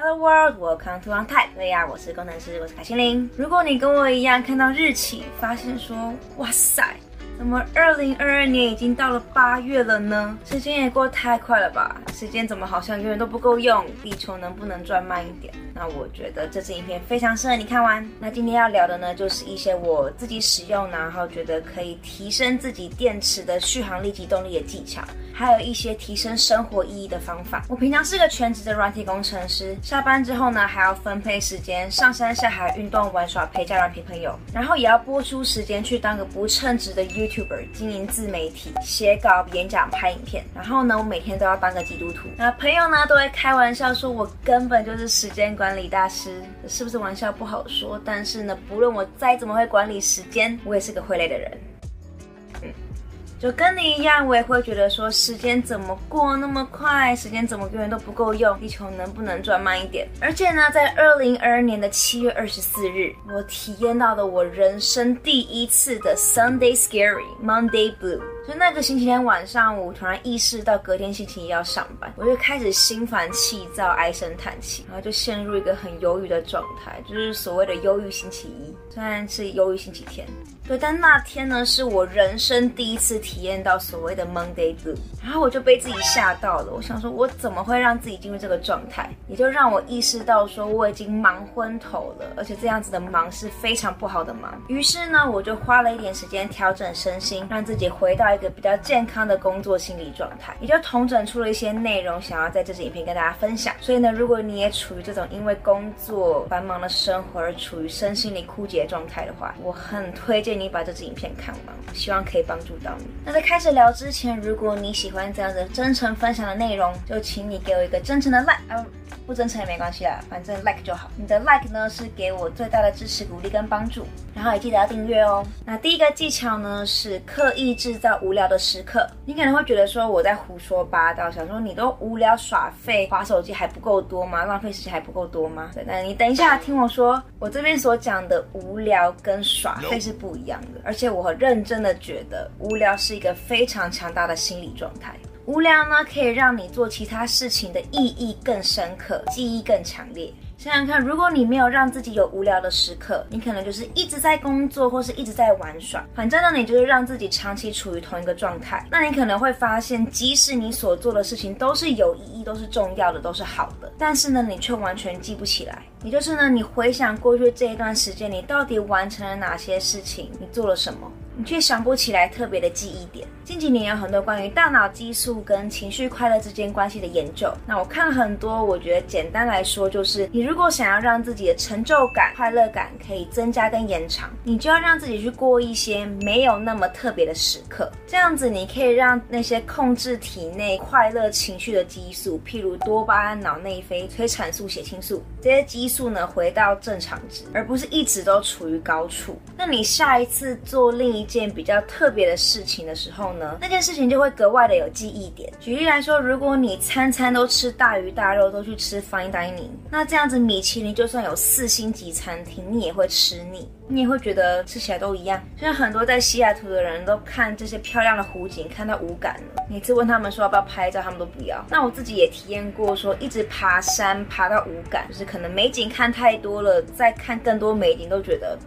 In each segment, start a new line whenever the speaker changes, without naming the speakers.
Hello world, welcome to On Type。对呀，我是工程师，我是卡西琳。如果你跟我一样看到日期，发现说，哇塞。怎么，二零二二年已经到了八月了呢？时间也过太快了吧？时间怎么好像永远都不够用？地球能不能转慢一点？那我觉得这支影片非常适合你看完。那今天要聊的呢，就是一些我自己使用，然后觉得可以提升自己电池的续航力及动力的技巧，还有一些提升生活意义的方法。我平常是个全职的软体工程师，下班之后呢，还要分配时间上山下海运动玩耍，陪家人陪朋友，然后也要拨出时间去当个不称职的优。YouTuber 经营自媒体、写稿、演讲、拍影片，然后呢，我每天都要当个基督徒。那朋友呢，都会开玩笑说我根本就是时间管理大师，是不是玩笑不好说？但是呢，不论我再怎么会管理时间，我也是个会累的人。就跟你一样，我也会觉得说，时间怎么过那么快，时间怎么永远都不够用，地球能不能转慢一点？而且呢，在二零二二年的七月二十四日，我体验到了我人生第一次的 Sunday Scary Monday Blue。就那个星期天晚上，我突然意识到隔天星期一要上班，我就开始心烦气躁、唉声叹气，然后就陷入一个很忧郁的状态，就是所谓的忧郁星期一，虽然是忧郁星期天。对，但那天呢，是我人生第一次体验到所谓的 Monday Blue，然后我就被自己吓到了。我想说，我怎么会让自己进入这个状态？也就让我意识到说，我已经忙昏头了，而且这样子的忙是非常不好的忙。于是呢，我就花了一点时间调整身心，让自己回到一个比较健康的工作心理状态，也就统整出了一些内容，想要在这支影片跟大家分享。所以呢，如果你也处于这种因为工作繁忙的生活而处于身心灵枯竭状态的话，我很推荐。你把这支影片看完，希望可以帮助到你。那在开始聊之前，如果你喜欢这样子真诚分享的内容，就请你给我一个真诚的 like。不真诚也没关系啦，反正 like 就好。你的 like 呢，是给我最大的支持、鼓励跟帮助。然后也记得要订阅哦。那第一个技巧呢，是刻意制造无聊的时刻。你可能会觉得说我在胡说八道，想说你都无聊耍废、滑手机还不够多吗？浪费时间还不够多吗？对，那你等一下听我说，我这边所讲的无聊跟耍废是不一样的。而且我很认真的觉得，无聊是一个非常强大的心理状态。无聊呢，可以让你做其他事情的意义更深刻，记忆更强烈。想想看，如果你没有让自己有无聊的时刻，你可能就是一直在工作，或是一直在玩耍。反正呢，你就是让自己长期处于同一个状态。那你可能会发现，即使你所做的事情都是有意义、都是重要的、都是好的，但是呢，你却完全记不起来。也就是呢，你回想过去这一段时间，你到底完成了哪些事情？你做了什么？你却想不起来特别的记忆点。近几年有很多关于大脑激素跟情绪快乐之间关系的研究。那我看了很多，我觉得简单来说就是，你如果想要让自己的成就感、快乐感可以增加跟延长，你就要让自己去过一些没有那么特别的时刻。这样子，你可以让那些控制体内快乐情绪的激素，譬如多巴胺、脑内啡、催产素、血清素这些激素呢，回到正常值，而不是一直都处于高处。那你下一次做另一件比较特别的事情的时候呢，那件事情就会格外的有记忆点。举例来说，如果你餐餐都吃大鱼大肉，都去吃 fine dining，那这样子米其林就算有四星级餐厅，你也会吃腻，你也会觉得吃起来都一样。像很多在西雅图的人都看这些漂亮的湖景，看到无感了。每次问他们说要不要拍照，他们都不要。那我自己也体验过，说一直爬山爬到无感，就是可能美景看太多了，再看更多美景都觉得。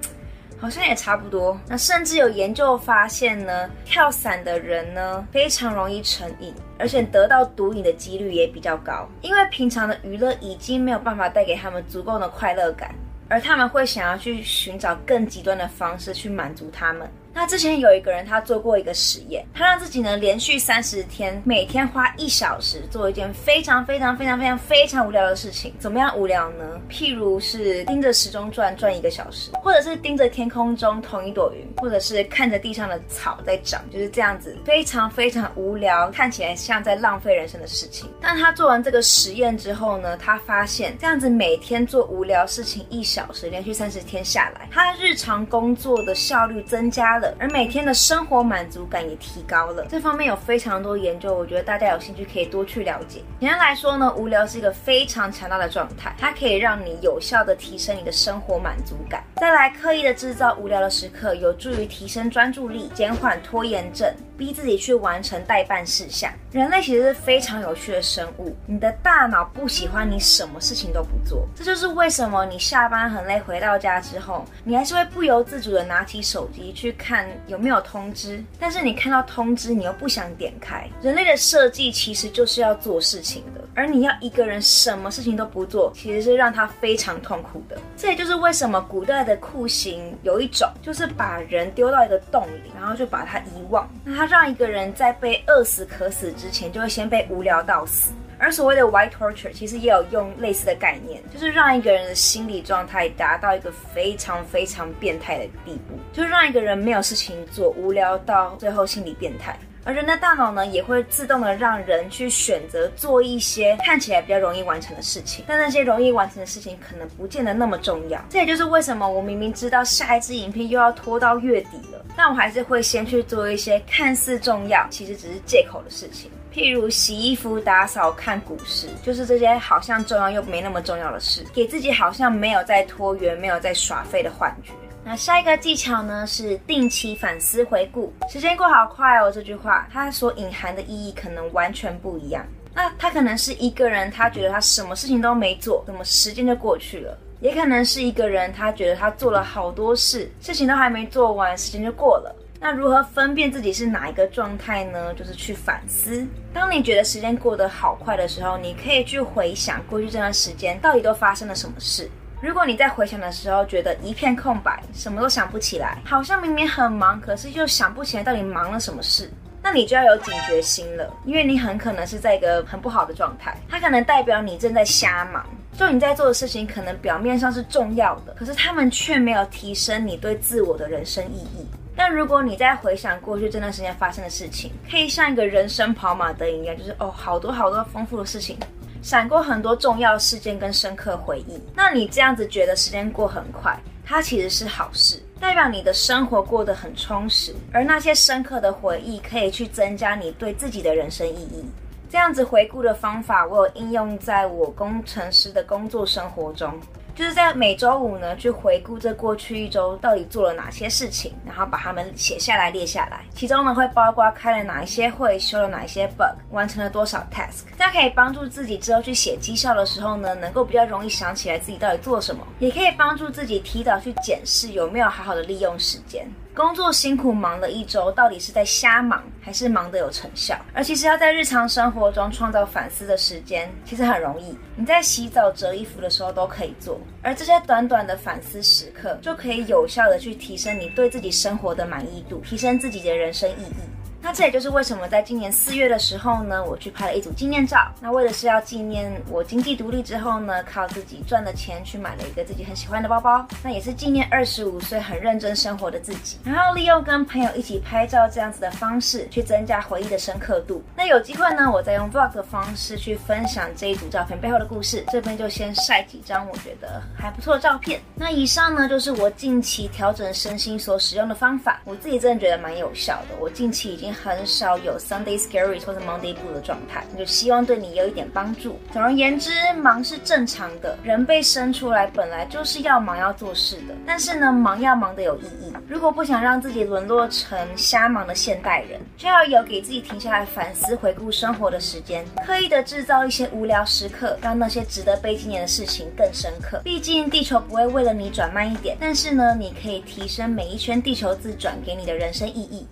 好像也差不多。那甚至有研究发现呢，跳伞的人呢非常容易成瘾，而且得到毒瘾的几率也比较高，因为平常的娱乐已经没有办法带给他们足够的快乐感，而他们会想要去寻找更极端的方式去满足他们。那之前有一个人，他做过一个实验，他让自己呢连续三十天，每天花一小时做一件非常非常非常非常非常无聊的事情。怎么样无聊呢？譬如是盯着时钟转转一个小时，或者是盯着天空中同一朵云，或者是看着地上的草在长，就是这样子非常非常无聊，看起来像在浪费人生的事情。但他做完这个实验之后呢，他发现这样子每天做无聊事情一小时，连续三十天下来，他日常工作的效率增加而每天的生活满足感也提高了，这方面有非常多研究，我觉得大家有兴趣可以多去了解。简单来说呢，无聊是一个非常强大的状态，它可以让你有效的提升你的生活满足感。再来，刻意的制造无聊的时刻，有助于提升专注力，减缓拖延症，逼自己去完成待办事项。人类其实是非常有趣的生物，你的大脑不喜欢你什么事情都不做，这就是为什么你下班很累回到家之后，你还是会不由自主的拿起手机去看有没有通知，但是你看到通知，你又不想点开。人类的设计其实就是要做事情的，而你要一个人什么事情都不做，其实是让他非常痛苦的。这也就是为什么古代的酷刑有一种，就是把人丢到一个洞里，然后就把他遗忘。那他让一个人在被饿死渴死之前，就会先被无聊到死。而所谓的 white torture，其实也有用类似的概念，就是让一个人的心理状态达到一个非常非常变态的地步，就是让一个人没有事情做，无聊到最后心理变态。而人的大脑呢，也会自动的让人去选择做一些看起来比较容易完成的事情，但那些容易完成的事情可能不见得那么重要。这也就是为什么我明明知道下一支影片又要拖到月底了，但我还是会先去做一些看似重要，其实只是借口的事情，譬如洗衣服、打扫、看股市，就是这些好像重要又没那么重要的事，给自己好像没有在拖延、没有在耍废的幻觉。那下一个技巧呢，是定期反思回顾。时间过好快哦，这句话它所隐含的意义可能完全不一样。那他可能是一个人，他觉得他什么事情都没做，怎么时间就过去了；也可能是一个人，他觉得他做了好多事，事情都还没做完，时间就过了。那如何分辨自己是哪一个状态呢？就是去反思。当你觉得时间过得好快的时候，你可以去回想过去这段时间到底都发生了什么事。如果你在回想的时候觉得一片空白，什么都想不起来，好像明明很忙，可是又想不起来到底忙了什么事，那你就要有警觉心了，因为你很可能是在一个很不好的状态，它可能代表你正在瞎忙。就你在做的事情，可能表面上是重要的，可是他们却没有提升你对自我的人生意义。但如果你在回想过去这段时间发生的事情，可以像一个人生跑马灯一样，就是哦，好多好多丰富的事情。闪过很多重要事件跟深刻回忆，那你这样子觉得时间过很快，它其实是好事，代表你的生活过得很充实，而那些深刻的回忆可以去增加你对自己的人生意义。这样子回顾的方法，我有应用在我工程师的工作生活中。就是在每周五呢，去回顾这过去一周到底做了哪些事情，然后把它们写下来列下来。其中呢，会包括开了哪一些会，修了哪一些 bug，完成了多少 task。这样可以帮助自己之后去写绩效的时候呢，能够比较容易想起来自己到底做了什么，也可以帮助自己提早去检视有没有好好的利用时间。工作辛苦忙了一周，到底是在瞎忙，还是忙得有成效？而其实要在日常生活中创造反思的时间，其实很容易。你在洗澡、折衣服的时候都可以做，而这些短短的反思时刻，就可以有效的去提升你对自己生活的满意度，提升自己的人生意义。那这也就是为什么在今年四月的时候呢，我去拍了一组纪念照。那为的是要纪念我经济独立之后呢，靠自己赚的钱去买了一个自己很喜欢的包包。那也是纪念二十五岁很认真生活的自己。然后利用跟朋友一起拍照这样子的方式，去增加回忆的深刻度。那有机会呢，我再用 vlog 的方式去分享这一组照片背后的故事。这边就先晒几张我觉得还不错的照片。那以上呢，就是我近期调整身心所使用的方法。我自己真的觉得蛮有效的。我近期已经。很少有 Sunday scary 或者 Monday Blue 的状态，就希望对你有一点帮助。总而言之，忙是正常的，人被生出来本来就是要忙要做事的。但是呢，忙要忙得有意义。如果不想让自己沦落成瞎忙的现代人，就要有给自己停下来反思、回顾生活的时间，刻意的制造一些无聊时刻，让那些值得被纪念的事情更深刻。毕竟地球不会为了你转慢一点，但是呢，你可以提升每一圈地球自转给你的人生意义。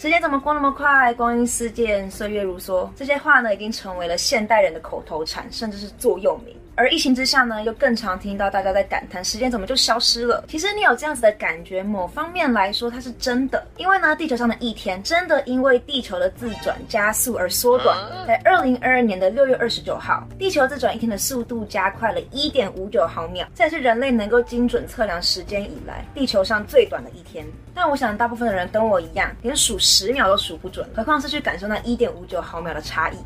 时间怎么过那么快？光阴似箭，岁月如梭。这些话呢，已经成为了现代人的口头禅，甚至是座右铭。而疫情之下呢，又更常听到大家在感叹时间怎么就消失了。其实你有这样子的感觉，某方面来说它是真的，因为呢，地球上的一天真的因为地球的自转加速而缩短。在二零二二年的六月二十九号，地球自转一天的速度加快了一点五九毫秒，这也是人类能够精准测量时间以来地球上最短的一天。但我想大部分的人跟我一样，连数十秒都数不准，何况是去感受那一点五九毫秒的差异。